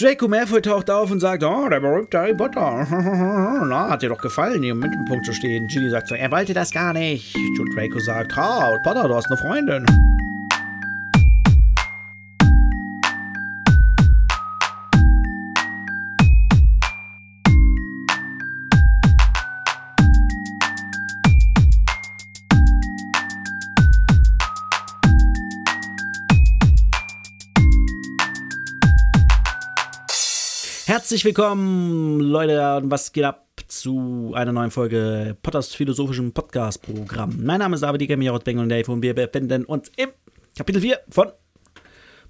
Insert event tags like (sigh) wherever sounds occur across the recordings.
Draco Malfoy taucht auf und sagt, oh, der berühmte Harry Potter. (laughs) Na, hat dir doch gefallen, hier im Mittelpunkt zu stehen. Ginny sagt so, er wollte das gar nicht. Und Draco sagt, ha, Potter, du hast eine Freundin. Herzlich willkommen, Leute, was geht ab zu einer neuen Folge Potters philosophischen Podcast-Programm. Mein Name ist David Dieger, Bengel und Dave und wir befinden uns im Kapitel 4 von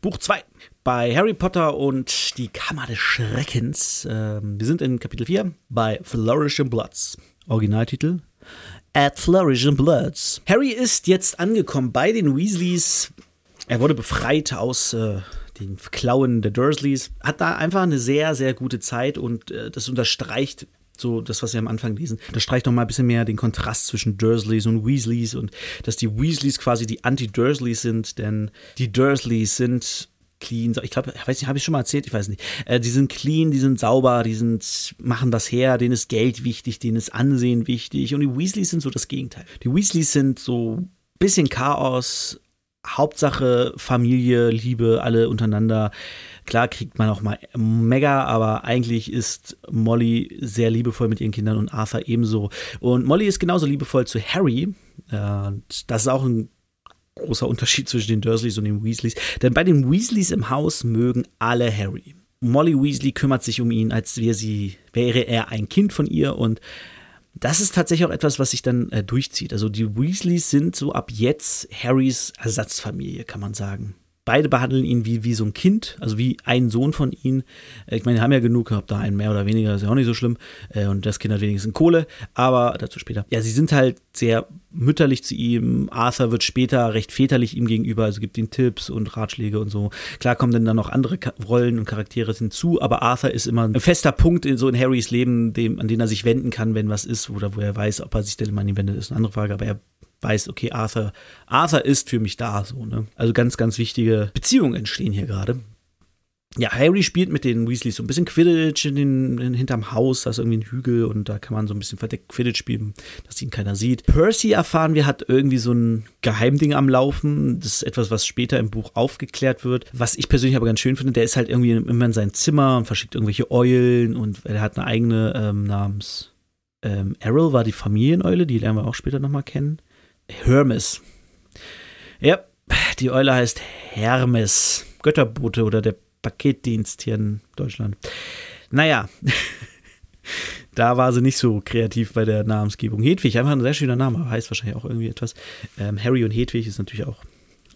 Buch 2 bei Harry Potter und die Kammer des Schreckens. Ähm, wir sind in Kapitel 4 bei Flourishing Bloods. Originaltitel At Flourishing Bloods. Harry ist jetzt angekommen bei den Weasleys. Er wurde befreit aus äh, den Klauen der Dursleys, hat da einfach eine sehr, sehr gute Zeit und äh, das unterstreicht so das, was wir am Anfang lesen, das streicht noch mal ein bisschen mehr den Kontrast zwischen Dursleys und Weasleys und dass die Weasleys quasi die Anti-Dursleys sind, denn die Dursleys sind clean. Ich glaube, ich weiß nicht, habe ich schon mal erzählt, ich weiß nicht. Äh, die sind clean, die sind sauber, die sind, machen das her, denen ist Geld wichtig, denen ist Ansehen wichtig. Und die Weasleys sind so das Gegenteil. Die Weasleys sind so ein bisschen Chaos, Hauptsache Familie, Liebe, alle untereinander. Klar kriegt man auch mal mega, aber eigentlich ist Molly sehr liebevoll mit ihren Kindern und Arthur ebenso. Und Molly ist genauso liebevoll zu Harry. Und das ist auch ein großer Unterschied zwischen den Dursleys und den Weasleys. Denn bei den Weasleys im Haus mögen alle Harry. Molly Weasley kümmert sich um ihn, als wäre sie, wäre er ein Kind von ihr und das ist tatsächlich auch etwas, was sich dann äh, durchzieht. Also die Weasleys sind so ab jetzt Harrys Ersatzfamilie, kann man sagen beide behandeln ihn wie, wie so ein Kind, also wie ein Sohn von ihnen. Äh, ich meine, die haben ja genug gehabt, da einen mehr oder weniger, ist ja auch nicht so schlimm. Äh, und das Kind hat wenigstens Kohle, aber dazu später. Ja, sie sind halt sehr mütterlich zu ihm. Arthur wird später recht väterlich ihm gegenüber, also gibt ihm Tipps und Ratschläge und so. Klar kommen dann, noch andere Rollen und Charaktere hinzu, aber Arthur ist immer ein fester Punkt in so in Harrys Leben, dem, an den er sich wenden kann, wenn was ist, oder wo er weiß, ob er sich denn immer an ihn wendet, ist eine andere Frage, aber er weiß, okay, Arthur, Arthur ist für mich da, so, ne? Also ganz, ganz wichtige Beziehungen entstehen hier gerade. Ja, Harry spielt mit den Weasleys so ein bisschen Quidditch in den, in, hinterm Haus, da ist irgendwie ein Hügel und da kann man so ein bisschen verdeckt Quidditch spielen, dass ihn keiner sieht. Percy erfahren wir, hat irgendwie so ein Geheimding am Laufen. Das ist etwas, was später im Buch aufgeklärt wird. Was ich persönlich aber ganz schön finde, der ist halt irgendwie immer in sein Zimmer und verschickt irgendwelche Eulen und er hat eine eigene ähm, namens ähm, Errol war die Familieneule, die lernen wir auch später nochmal kennen. Hermes. Ja, die Eule heißt Hermes. Götterbote oder der Paketdienst hier in Deutschland. Naja, (laughs) da war sie nicht so kreativ bei der Namensgebung. Hedwig, einfach ein sehr schöner Name, heißt wahrscheinlich auch irgendwie etwas. Ähm, Harry und Hedwig ist natürlich auch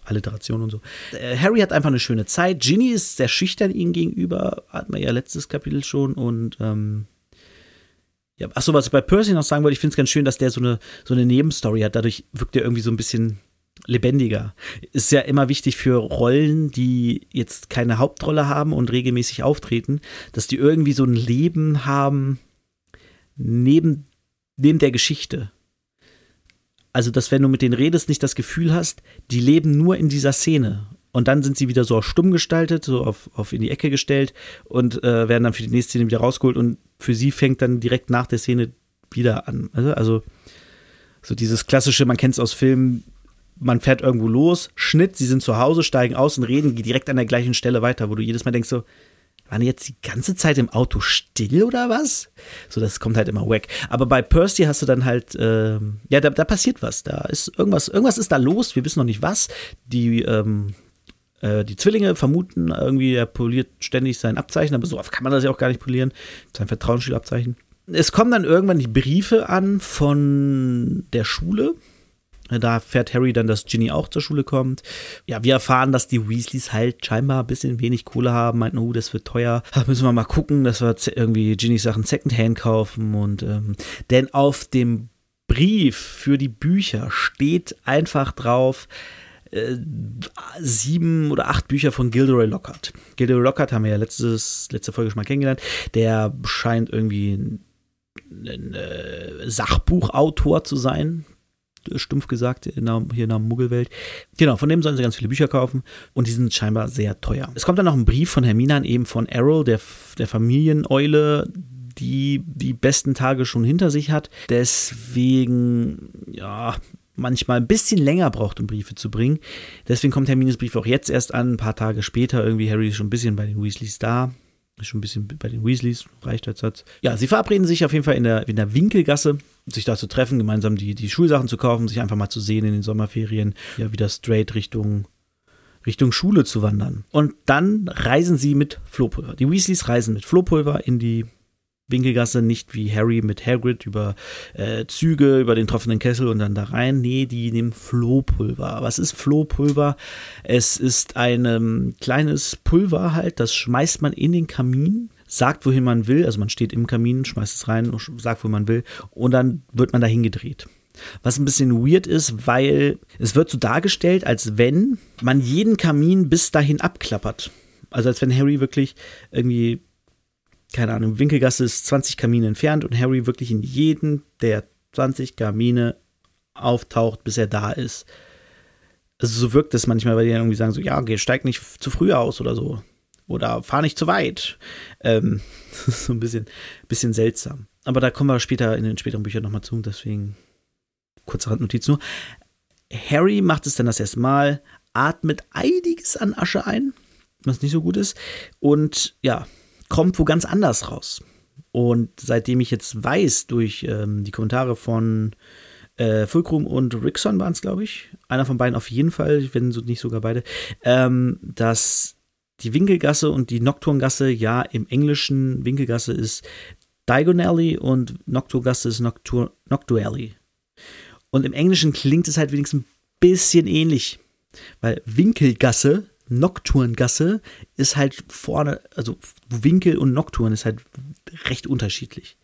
Alliteration und so. Äh, Harry hat einfach eine schöne Zeit. Ginny ist sehr schüchtern ihm gegenüber, hat man ja letztes Kapitel schon und ähm, ja, achso, was ich bei Percy noch sagen wollte, ich finde es ganz schön, dass der so eine, so eine Nebenstory hat. Dadurch wirkt er irgendwie so ein bisschen lebendiger. Ist ja immer wichtig für Rollen, die jetzt keine Hauptrolle haben und regelmäßig auftreten, dass die irgendwie so ein Leben haben neben, neben der Geschichte. Also, dass wenn du mit denen redest, nicht das Gefühl hast, die leben nur in dieser Szene und dann sind sie wieder so stumm gestaltet, so auf, auf in die Ecke gestellt und äh, werden dann für die nächste Szene wieder rausgeholt und für sie fängt dann direkt nach der Szene wieder an. Also, also so dieses klassische, man kennt es aus Filmen, man fährt irgendwo los, Schnitt, sie sind zu Hause, steigen aus und reden direkt an der gleichen Stelle weiter, wo du jedes Mal denkst so, waren die jetzt die ganze Zeit im Auto still oder was? So, das kommt halt immer weg. Aber bei Percy hast du dann halt, äh, ja, da, da, passiert was. Da ist irgendwas, irgendwas ist da los, wir wissen noch nicht was. Die, ähm, äh, die Zwillinge vermuten irgendwie, er poliert ständig sein Abzeichen, aber so oft kann man das ja auch gar nicht polieren. Sein Vertrauensschulabzeichen. Es kommen dann irgendwann die Briefe an von der Schule. Da fährt Harry dann, dass Ginny auch zur Schule kommt. Ja, wir erfahren, dass die Weasleys halt scheinbar ein bisschen wenig Kohle haben. Meinten, oh, das wird teuer. Da müssen wir mal gucken, dass wir irgendwie Ginnys Sachen Secondhand kaufen. Und ähm, denn auf dem Brief für die Bücher steht einfach drauf, äh, sieben oder acht Bücher von Gilderoy Lockhart. Gilderoy Lockhart haben wir ja letztes, letzte Folge schon mal kennengelernt. Der scheint irgendwie ein, ein äh, Sachbuchautor zu sein. stumpf gesagt, in der, hier in der Muggelwelt. Genau, von dem sollen sie ganz viele Bücher kaufen und die sind scheinbar sehr teuer. Es kommt dann noch ein Brief von Hermine eben von Errol, der, der Familieneule, die die besten Tage schon hinter sich hat. Deswegen, ja, manchmal ein bisschen länger braucht, um Briefe zu bringen. Deswegen kommt Hermines Brief auch jetzt erst an, ein paar Tage später. Irgendwie Harry ist schon ein bisschen bei den Weasleys da. Ist schon ein bisschen bei den Weasleys, reicht als Satz. Ja, sie verabreden sich auf jeden Fall in der, in der Winkelgasse, sich da zu treffen, gemeinsam die, die Schulsachen zu kaufen, sich einfach mal zu sehen in den Sommerferien, ja, wieder straight Richtung, Richtung Schule zu wandern. Und dann reisen sie mit Flohpulver. Die Weasleys reisen mit Flohpulver in die Winkelgasse, nicht wie Harry mit Hagrid über äh, Züge, über den tropfenden Kessel und dann da rein. Nee, die nehmen Flohpulver. Was ist Flohpulver? Es ist ein ähm, kleines Pulver halt, das schmeißt man in den Kamin, sagt, wohin man will. Also man steht im Kamin, schmeißt es rein und sagt, wo man will. Und dann wird man dahin gedreht. Was ein bisschen weird ist, weil es wird so dargestellt, als wenn man jeden Kamin bis dahin abklappert. Also als wenn Harry wirklich irgendwie keine Ahnung, Winkelgasse ist 20 Kamine entfernt und Harry wirklich in jeden der 20 Kamine auftaucht, bis er da ist. Also so wirkt es manchmal, weil die irgendwie sagen so, ja, okay, steig nicht zu früh aus oder so. Oder fahr nicht zu weit. Ähm, (laughs) das ist so ein bisschen, bisschen seltsam. Aber da kommen wir später in den späteren Büchern nochmal zu, deswegen kurze Randnotiz nur. Harry macht es dann das erste Mal, atmet einiges an Asche ein, was nicht so gut ist. Und ja, kommt wo ganz anders raus. Und seitdem ich jetzt weiß, durch ähm, die Kommentare von äh, Fulcrum und Rickson waren es, glaube ich, einer von beiden auf jeden Fall, wenn so nicht sogar beide, ähm, dass die Winkelgasse und die Nocturngasse ja im Englischen Winkelgasse ist Diagonally und Nocturgasse ist Noctur Noctually. Und im Englischen klingt es halt wenigstens ein bisschen ähnlich, weil Winkelgasse Nocturngasse ist halt vorne, also Winkel und Nocturn ist halt recht unterschiedlich.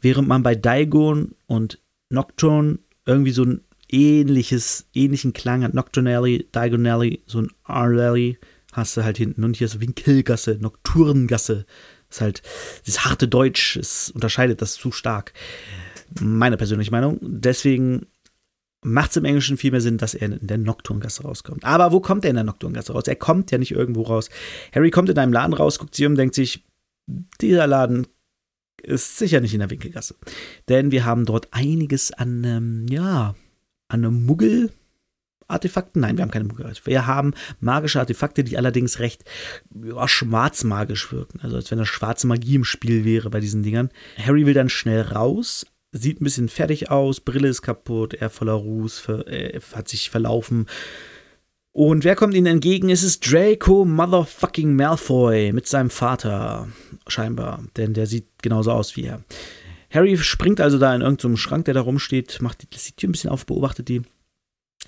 Während man bei Daigon und Nocturne irgendwie so ein ähnliches, ähnlichen Klang hat, Nocturnally, Diagonally, so ein Arlally, hast du halt hinten. Und hier ist Winkelgasse, Nocturngasse. Das ist halt, dieses harte Deutsch, es unterscheidet das zu stark. Meine persönliche Meinung. Deswegen macht es im Englischen viel mehr Sinn, dass er in der Nocturngasse rauskommt. Aber wo kommt er in der Nocturngasse raus? Er kommt ja nicht irgendwo raus. Harry kommt in einem Laden raus, guckt sich um, denkt sich, dieser Laden ist sicher nicht in der Winkelgasse. Denn wir haben dort einiges an, ähm, ja, an einem Muggel. Artefakten? Nein, wir haben keine Muggel. Wir haben magische Artefakte, die allerdings recht ja, schwarzmagisch wirken. Also als wenn da schwarze Magie im Spiel wäre bei diesen Dingern. Harry will dann schnell raus, sieht ein bisschen fertig aus, Brille ist kaputt, er voller Ruß, äh, hat sich verlaufen. Und wer kommt ihnen entgegen? Es ist Draco Motherfucking Malfoy mit seinem Vater, scheinbar, denn der sieht genauso aus wie er. Harry springt also da in irgendeinem Schrank, der da rumsteht, macht die, die Tür ein bisschen auf, beobachtet die,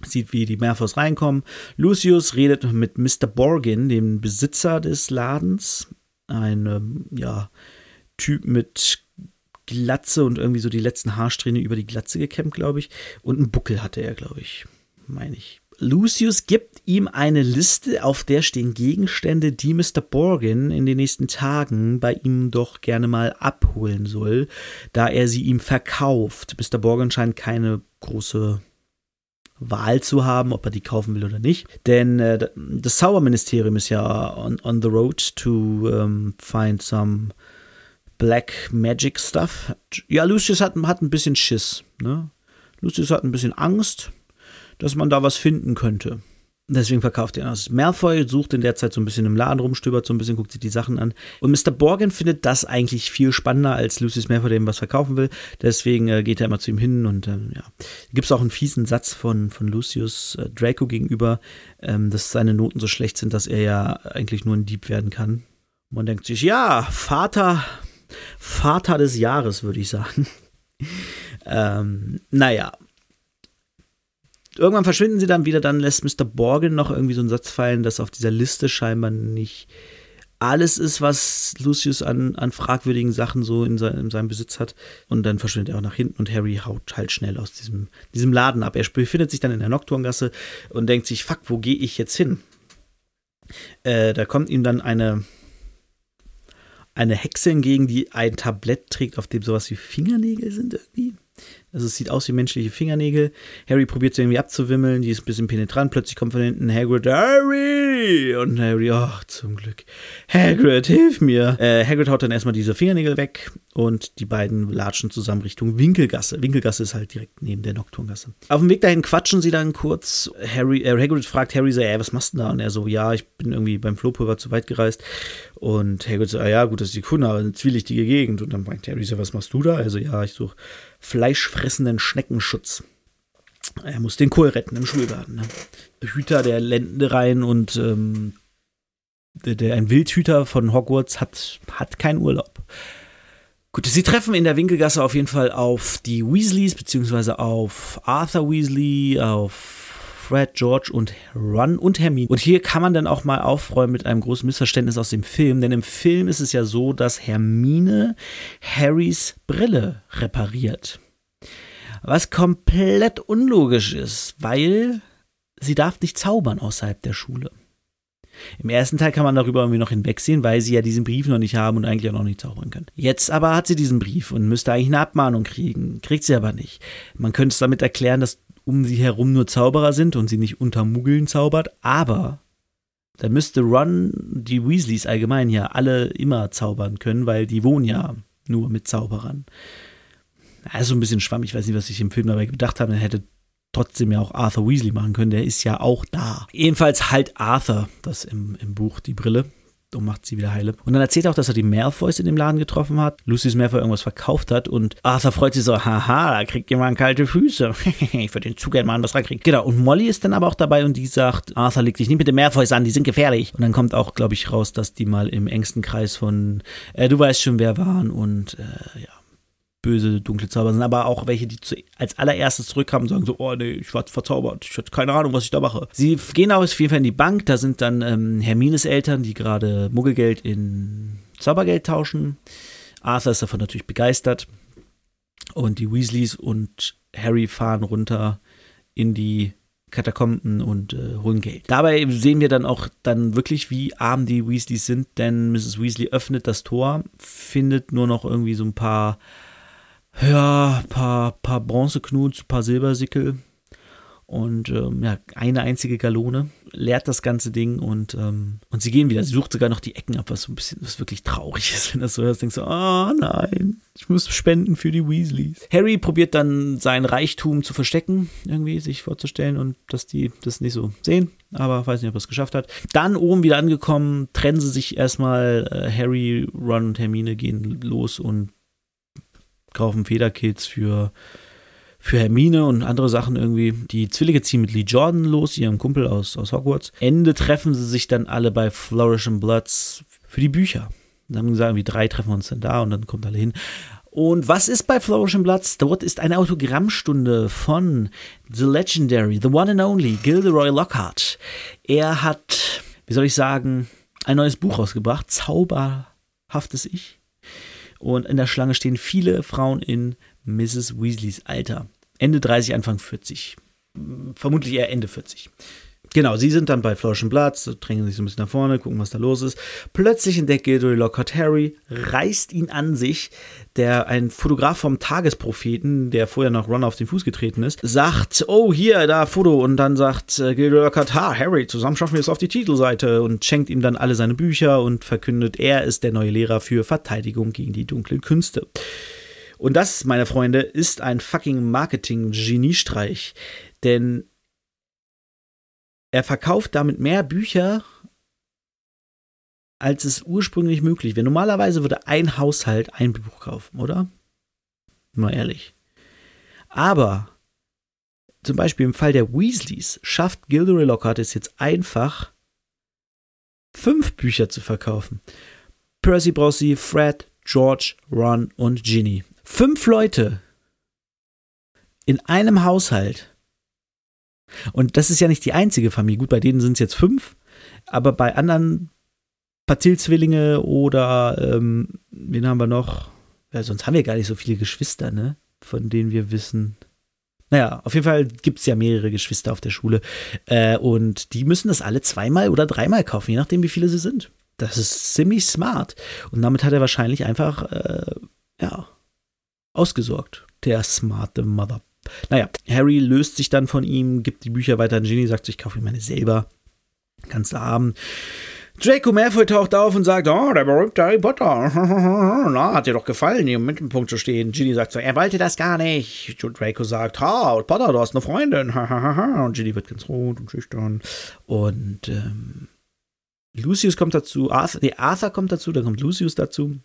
sieht, wie die Malfoys reinkommen. Lucius redet mit Mr. Borgin, dem Besitzer des Ladens, ein, ähm, ja, Typ mit Glatze und irgendwie so die letzten Haarsträhne über die Glatze gekämmt, glaube ich. Und einen Buckel hatte er, glaube ich. Meine ich. Lucius gibt ihm eine Liste, auf der stehen Gegenstände, die Mr. Borgin in den nächsten Tagen bei ihm doch gerne mal abholen soll, da er sie ihm verkauft. Mr. Borgin scheint keine große Wahl zu haben, ob er die kaufen will oder nicht. Denn äh, das Zauberministerium ist ja on, on the road to um, find some Black Magic Stuff. Ja, Lucius hat, hat ein bisschen Schiss. Ne? Lucius hat ein bisschen Angst, dass man da was finden könnte. Deswegen verkauft er das. Malfoy sucht in der Zeit so ein bisschen im Laden rum, stöbert so ein bisschen, guckt sich die Sachen an. Und Mr. Borgin findet das eigentlich viel spannender, als Lucius Malfoy dem was verkaufen will. Deswegen äh, geht er immer zu ihm hin und äh, ja. Gibt es auch einen fiesen Satz von, von Lucius äh, Draco gegenüber, ähm, dass seine Noten so schlecht sind, dass er ja eigentlich nur ein Dieb werden kann. Man denkt sich, ja, Vater Vater des Jahres, würde ich sagen. ähm, naja. Irgendwann verschwinden sie dann wieder, dann lässt Mr. Borgin noch irgendwie so einen Satz fallen, dass auf dieser Liste scheinbar nicht alles ist, was Lucius an, an fragwürdigen Sachen so in, sein, in, seinem Besitz hat. Und dann verschwindet er auch nach hinten und Harry haut halt schnell aus diesem, diesem Laden ab. Er befindet sich dann in der Nocturngasse und denkt sich, fuck, wo gehe ich jetzt hin? Äh, da kommt ihm dann eine, eine Hexe hingegen, die ein Tablett trägt, auf dem sowas wie Fingernägel sind irgendwie. Also es sieht aus wie menschliche Fingernägel. Harry probiert sie irgendwie abzuwimmeln, die ist ein bisschen penetrant. Plötzlich kommt von hinten Hagrid, Harry! Und Harry, ach, zum Glück. Hagrid, hilf mir! Äh, Hagrid haut dann erstmal diese Fingernägel weg und die beiden latschen zusammen Richtung Winkelgasse. Winkelgasse ist halt direkt neben der Nocturngasse. Auf dem Weg dahin quatschen sie dann kurz. Harry, äh, Hagrid fragt Harry so, ey, was machst du da? Und er so, ja, ich bin irgendwie beim Flohpulver zu weit gereist. Und Hagrid so, ah, ja, gut, das ist die Kunde, aber eine zwielichtige Gegend. Und dann fragt Harry so, was machst du da? Also, ja, ich suche fleischfressenden Schneckenschutz. Er muss den Kohl retten im Schulgarten. Ne? Hüter der Ländereien und ähm, der, der, ein Wildhüter von Hogwarts hat, hat keinen Urlaub. Gut, sie treffen in der Winkelgasse auf jeden Fall auf die Weasleys, beziehungsweise auf Arthur Weasley, auf Fred, George und Ron und Hermine. Und hier kann man dann auch mal aufräumen mit einem großen Missverständnis aus dem Film, denn im Film ist es ja so, dass Hermine Harrys Brille repariert. Was komplett unlogisch ist, weil sie darf nicht zaubern außerhalb der Schule. Im ersten Teil kann man darüber irgendwie noch hinwegsehen, weil sie ja diesen Brief noch nicht haben und eigentlich auch noch nicht zaubern können. Jetzt aber hat sie diesen Brief und müsste eigentlich eine Abmahnung kriegen. Kriegt sie aber nicht. Man könnte es damit erklären, dass um sie herum nur Zauberer sind und sie nicht unter Muggeln zaubert, aber da müsste Ron die Weasleys allgemein ja alle immer zaubern können, weil die wohnen ja nur mit Zauberern. Also ein bisschen schwammig, ich weiß nicht, was ich im Film dabei gedacht habe, er hätte trotzdem ja auch Arthur Weasley machen können, der ist ja auch da. Ebenfalls halt Arthur, das im, im Buch die Brille und macht sie wieder heile. Und dann erzählt er auch, dass er die Malfoys in dem Laden getroffen hat, Lucius Malfoy irgendwas verkauft hat und Arthur freut sich so, haha, da kriegt jemand kalte Füße. (laughs) ich würde den zu gerne mal was reinkriegen. Genau, und Molly ist dann aber auch dabei und die sagt, Arthur leg dich nicht mit den Malfoys an, die sind gefährlich. Und dann kommt auch, glaube ich, raus, dass die mal im engsten Kreis von, äh, du weißt schon, wer waren und äh, ja, böse, dunkle Zauber sind, aber auch welche, die zu, als allererstes zurückkamen und sagen so, oh nee, ich war verzaubert, ich hatte keine Ahnung, was ich da mache. Sie gehen auf jeden Fall in die Bank, da sind dann ähm, Hermines Eltern, die gerade Muggelgeld in Zaubergeld tauschen. Arthur ist davon natürlich begeistert. Und die Weasleys und Harry fahren runter in die Katakomben und äh, holen Geld. Dabei sehen wir dann auch dann wirklich, wie arm die Weasleys sind, denn Mrs. Weasley öffnet das Tor, findet nur noch irgendwie so ein paar ja, paar, paar Bronzeknuts, paar Silbersickel und ähm, ja, eine einzige Galone, leert das ganze Ding und, ähm, und sie gehen wieder. Sie sucht sogar noch die Ecken ab, was so ein bisschen, was wirklich traurig (laughs) ist, wenn das so hörst. Denkst du, oh nein, ich muss spenden für die Weasleys. Harry probiert dann sein Reichtum zu verstecken, irgendwie sich vorzustellen und dass die das nicht so sehen, aber weiß nicht, ob er es geschafft hat. Dann oben wieder angekommen, trennen sie sich erstmal. Äh, Harry, Ron und Hermine gehen los und kaufen Federkits für, für Hermine und andere Sachen irgendwie. Die Zwillinge ziehen mit Lee Jordan los, ihrem Kumpel aus, aus Hogwarts. Ende treffen sie sich dann alle bei Flourish and Bloods für die Bücher. Dann haben gesagt, wie drei treffen uns dann da und dann kommt alle hin. Und was ist bei Flourish and Bloods? Dort ist eine Autogrammstunde von The Legendary, The One and Only, Gilderoy Lockhart. Er hat, wie soll ich sagen, ein neues Buch rausgebracht, Zauberhaftes Ich. Und in der Schlange stehen viele Frauen in Mrs. Weasleys Alter. Ende 30, Anfang 40. Vermutlich eher Ende 40. Genau, sie sind dann bei Flourish Platz, drängen sich so ein bisschen nach vorne, gucken, was da los ist. Plötzlich entdeckt Gilderoy Lockhart Harry, reißt ihn an sich. Der, ein Fotograf vom Tagespropheten, der vorher noch Ron auf den Fuß getreten ist, sagt, oh, hier, da, Foto. Und dann sagt äh, Gilderoy Lockhart, ha, Harry, zusammen schaffen wir es auf die Titelseite. Und schenkt ihm dann alle seine Bücher und verkündet, er ist der neue Lehrer für Verteidigung gegen die dunklen Künste. Und das, meine Freunde, ist ein fucking Marketing-Geniestreich. Denn er verkauft damit mehr Bücher, als es ursprünglich möglich wäre. Normalerweise würde ein Haushalt ein Buch kaufen, oder? Mal ehrlich. Aber zum Beispiel im Fall der Weasleys schafft Gilderoy Lockhart es jetzt einfach, fünf Bücher zu verkaufen. Percy Brossi, Fred, George, Ron und Ginny. Fünf Leute in einem Haushalt und das ist ja nicht die einzige Familie. Gut, bei denen sind es jetzt fünf, aber bei anderen Patil-Zwillinge oder ähm, wen haben wir noch? Ja, sonst haben wir gar nicht so viele Geschwister, ne? Von denen wir wissen. Naja, auf jeden Fall gibt es ja mehrere Geschwister auf der Schule. Äh, und die müssen das alle zweimal oder dreimal kaufen, je nachdem, wie viele sie sind. Das ist ziemlich smart. Und damit hat er wahrscheinlich einfach, äh, ja, ausgesorgt. Der smarte Mother. Naja, Harry löst sich dann von ihm, gibt die Bücher weiter an Ginny, sagt, ich kaufe ihm meine selber. Ganze Abend. Draco Malfoy taucht auf und sagt, oh, der berühmte Harry Potter. (laughs) Na, hat dir doch gefallen, hier im Mittelpunkt zu stehen. Ginny sagt so, er wollte das gar nicht. Und Draco sagt, ha, Potter, du hast eine Freundin. und Ginny wird ganz rot und schüchtern. Und ähm, Lucius kommt dazu, Arthur, nee, Arthur kommt dazu, dann kommt Lucius dazu.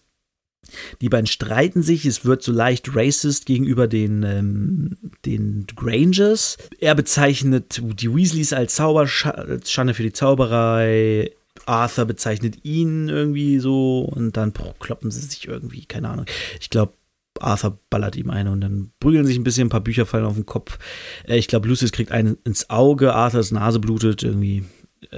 Die beiden streiten sich, es wird so leicht racist gegenüber den, ähm, den Grangers. Er bezeichnet die Weasleys als Zauberschande für die Zauberei. Arthur bezeichnet ihn irgendwie so und dann kloppen sie sich irgendwie, keine Ahnung. Ich glaube, Arthur ballert ihm eine und dann prügeln sich ein bisschen, ein paar Bücher fallen auf den Kopf. Äh, ich glaube, Lucius kriegt einen ins Auge, Arthurs Nase blutet, irgendwie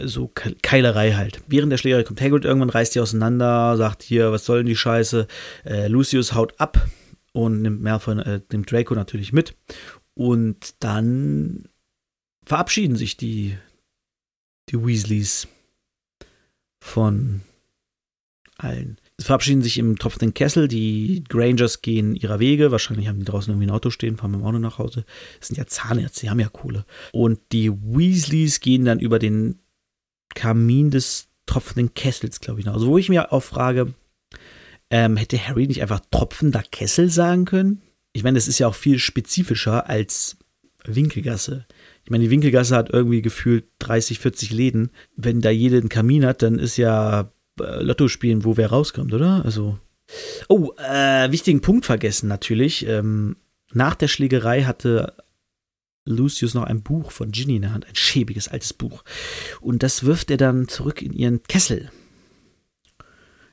so Keilerei halt. Während der Schlägerei kommt Hagrid irgendwann, reißt die auseinander, sagt hier, was soll denn die Scheiße? Äh, Lucius haut ab und nimmt Malfoy, äh, nimmt Draco natürlich mit. Und dann verabschieden sich die, die Weasleys von allen. Sie verabschieden sich im tropfenden Kessel. Die Grangers gehen ihrer Wege. Wahrscheinlich haben die draußen irgendwie ein Auto stehen, fahren mit dem Auto nach Hause. Das sind ja Zahnärzte, die haben ja Kohle. Und die Weasleys gehen dann über den Kamin des tropfenden Kessels, glaube ich. Noch. Also, wo ich mir auch frage, ähm, hätte Harry nicht einfach tropfender Kessel sagen können? Ich meine, das ist ja auch viel spezifischer als Winkelgasse. Ich meine, die Winkelgasse hat irgendwie gefühlt 30, 40 Läden. Wenn da jeder einen Kamin hat, dann ist ja äh, Lotto spielen, wo wer rauskommt, oder? Also. Oh, äh, wichtigen Punkt vergessen natürlich. Ähm, nach der Schlägerei hatte Lucius noch ein Buch von Ginny in der Hand, ein schäbiges altes Buch. Und das wirft er dann zurück in ihren Kessel.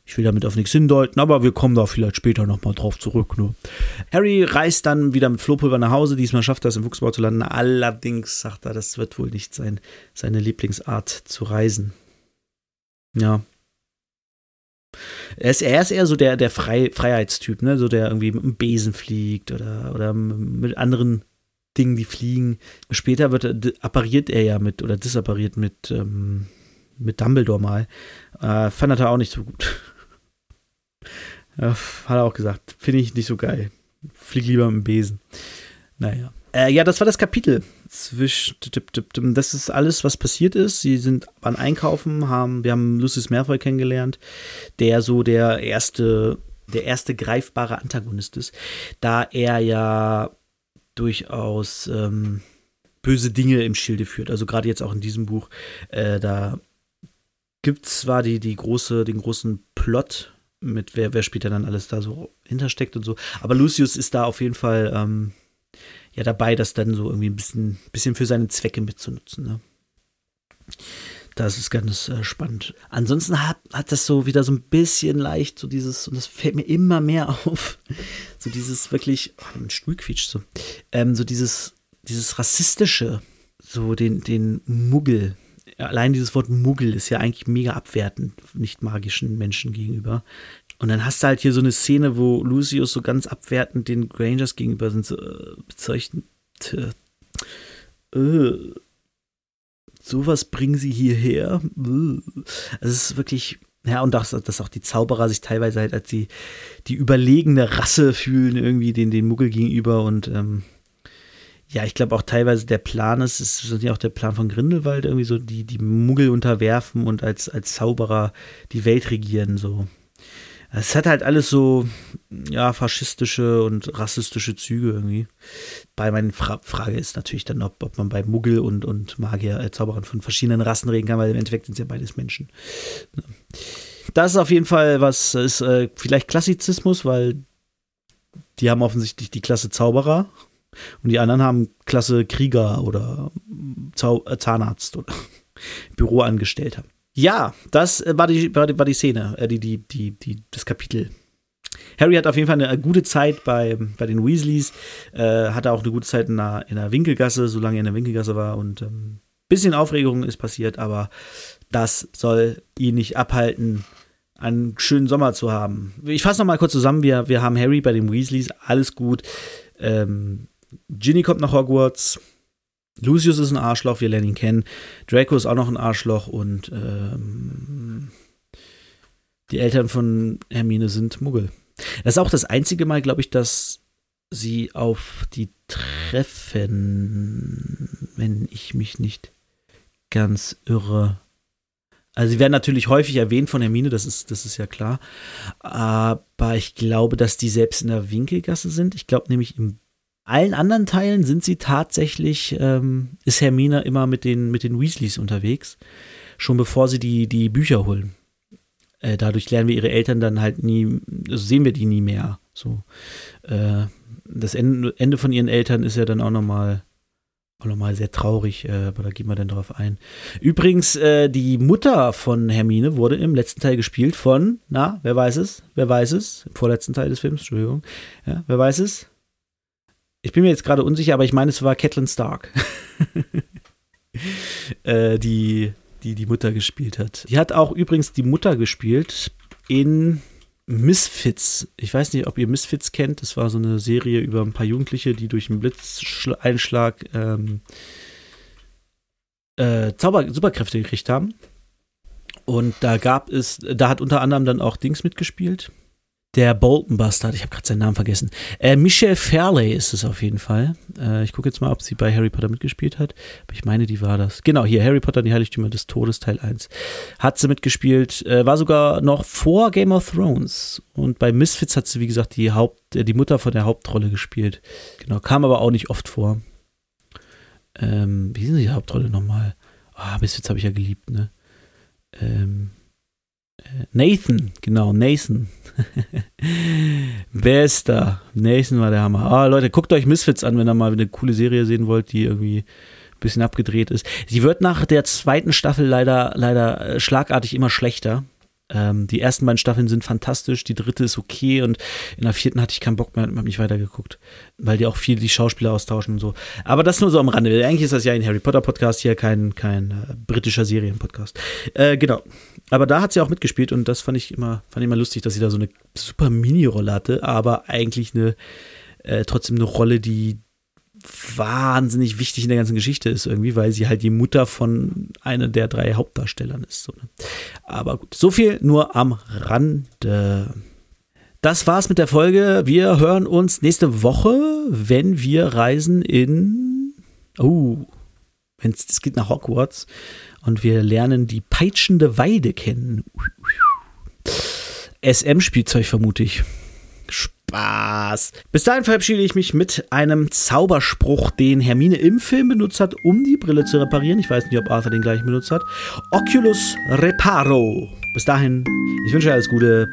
Ich will damit auf nichts hindeuten, aber wir kommen da vielleicht später nochmal drauf zurück. Ne? Harry reist dann wieder mit Flohpulver nach Hause. Diesmal schafft er es im Fuchsbau zu landen. Allerdings sagt er, das wird wohl nicht sein, seine Lieblingsart zu reisen. Ja. Er ist, er ist eher so der, der Frei, Freiheitstyp, ne? So der irgendwie mit einem Besen fliegt oder, oder mit anderen Dingen, die fliegen. Später wird er, appariert er ja mit oder disappariert mit, ähm, mit Dumbledore mal. Äh, fand er auch nicht so gut. (laughs) Hat er auch gesagt. Finde ich nicht so geil. Flieg lieber mit dem Besen. Naja. Äh, ja, das war das Kapitel. Das ist alles, was passiert ist. Sie sind beim Einkaufen, haben, wir haben Lucius Malfoy kennengelernt, der so der erste, der erste greifbare Antagonist ist, da er ja durchaus ähm, böse Dinge im Schilde führt. Also gerade jetzt auch in diesem Buch, äh, da gibt es zwar die, die große, den großen Plot mit wer, wer später dann alles da so hintersteckt und so. Aber Lucius ist da auf jeden Fall ähm, ja dabei, das dann so irgendwie ein bisschen, bisschen für seine Zwecke mitzunutzen. Ne? Das ist ganz äh, spannend. Ansonsten hat, hat das so wieder so ein bisschen leicht, so dieses, und das fällt mir immer mehr (laughs) auf, so dieses wirklich, oh, ein Stuhl quietscht so, ähm, so dieses, dieses rassistische, so den, den Muggel, allein dieses Wort Muggel ist ja eigentlich mega abwertend nicht magischen Menschen gegenüber. Und dann hast du halt hier so eine Szene, wo Lucius so ganz abwertend den Grangers gegenüber sind, so äh, bezeichnet. Äh, äh, sowas bringen sie hierher. Also es ist wirklich, ja, und dass, dass auch die Zauberer sich teilweise halt als die, die überlegene Rasse fühlen, irgendwie den, den Muggel gegenüber und ähm, ja, ich glaube auch teilweise der Plan ist, ist ja auch der Plan von Grindelwald, irgendwie so die, die Muggel unterwerfen und als, als Zauberer die Welt regieren, so. Es hat halt alles so, ja, faschistische und rassistische Züge irgendwie. Bei meiner Fra Frage ist natürlich dann, ob, ob man bei Muggel und, und Magier, äh, Zauberern von verschiedenen Rassen reden kann, weil im Endeffekt sind es ja beides Menschen. Das ist auf jeden Fall was, ist äh, vielleicht Klassizismus, weil die haben offensichtlich die Klasse Zauberer und die anderen haben Klasse Krieger oder Zau äh, Zahnarzt oder (laughs) Büroangestellter. Ja, das war die, war die, war die Szene, äh, die, die, die, die, das Kapitel. Harry hat auf jeden Fall eine gute Zeit bei, bei den Weasleys, äh, hatte auch eine gute Zeit in der, in der Winkelgasse, solange er in der Winkelgasse war und ähm, bisschen Aufregung ist passiert, aber das soll ihn nicht abhalten, einen schönen Sommer zu haben. Ich fasse noch mal kurz zusammen, wir, wir haben Harry bei den Weasleys, alles gut. Ähm, Ginny kommt nach Hogwarts. Lucius ist ein Arschloch, wir lernen ihn kennen. Draco ist auch noch ein Arschloch und ähm, die Eltern von Hermine sind Muggel. Das ist auch das einzige Mal, glaube ich, dass sie auf die treffen, wenn ich mich nicht ganz irre. Also sie werden natürlich häufig erwähnt von Hermine, das ist, das ist ja klar. Aber ich glaube, dass die selbst in der Winkelgasse sind. Ich glaube nämlich in allen anderen Teilen sind sie tatsächlich, ähm, ist Hermine immer mit den, mit den Weasleys unterwegs. Schon bevor sie die, die Bücher holen. Äh, dadurch lernen wir ihre Eltern dann halt nie, also sehen wir die nie mehr. So. Äh, das Ende, Ende von ihren Eltern ist ja dann auch nochmal auch nochmal sehr traurig, äh, aber da gehen wir dann drauf ein. Übrigens, äh, die Mutter von Hermine wurde im letzten Teil gespielt von, na, wer weiß es? Wer weiß es? Im vorletzten Teil des Films, Entschuldigung. Ja, wer weiß es? Ich bin mir jetzt gerade unsicher, aber ich meine, es war Catelyn Stark. (laughs) äh, die, die die Mutter gespielt hat. Die hat auch übrigens die Mutter gespielt in Misfits. Ich weiß nicht, ob ihr Misfits kennt. Das war so eine Serie über ein paar Jugendliche, die durch einen Blitzeinschlag ähm, äh, Zauber Superkräfte gekriegt haben. Und da gab es, da hat unter anderem dann auch Dings mitgespielt. Der Bolton Bastard, ich habe gerade seinen Namen vergessen. Äh, Michelle Fairley ist es auf jeden Fall. Äh, ich gucke jetzt mal, ob sie bei Harry Potter mitgespielt hat. Aber ich meine, die war das. Genau, hier, Harry Potter, die Heiligtümer des Todes, Teil 1. Hat sie mitgespielt, äh, war sogar noch vor Game of Thrones. Und bei Misfits hat sie, wie gesagt, die, Haupt, äh, die Mutter von der Hauptrolle gespielt. Genau, kam aber auch nicht oft vor. Ähm, wie ist die Hauptrolle nochmal? Ah, oh, Misfits habe ich ja geliebt, ne? Ähm, Nathan, genau, Nathan. (laughs) Bester. Nathan war der Hammer. Ah, Leute, guckt euch Misfits an, wenn ihr mal eine coole Serie sehen wollt, die irgendwie ein bisschen abgedreht ist. Sie wird nach der zweiten Staffel leider, leider äh, schlagartig immer schlechter. Ähm, die ersten beiden Staffeln sind fantastisch, die dritte ist okay und in der vierten hatte ich keinen Bock mehr und habe nicht weitergeguckt, weil die auch viel die Schauspieler austauschen und so. Aber das nur so am Rande. Eigentlich ist das ja ein Harry Potter Podcast hier, kein, kein äh, britischer Serienpodcast. Äh, genau. Aber da hat sie auch mitgespielt und das fand ich immer, fand ich immer lustig, dass sie da so eine super Mini-Rolle hatte, aber eigentlich eine, äh, trotzdem eine Rolle, die wahnsinnig wichtig in der ganzen Geschichte ist irgendwie, weil sie halt die Mutter von einer der drei Hauptdarstellern ist. So, ne? Aber gut, so viel nur am Rande. Das war's mit der Folge. Wir hören uns nächste Woche, wenn wir reisen in. Oh, es geht nach Hogwarts und wir lernen die peitschende Weide kennen. SM-Spielzeug vermute ich. Spaß. Bis dahin verabschiede ich mich mit einem Zauberspruch, den Hermine im Film benutzt hat, um die Brille zu reparieren. Ich weiß nicht, ob Arthur den gleichen benutzt hat. Oculus Reparo. Bis dahin, ich wünsche euch alles Gute.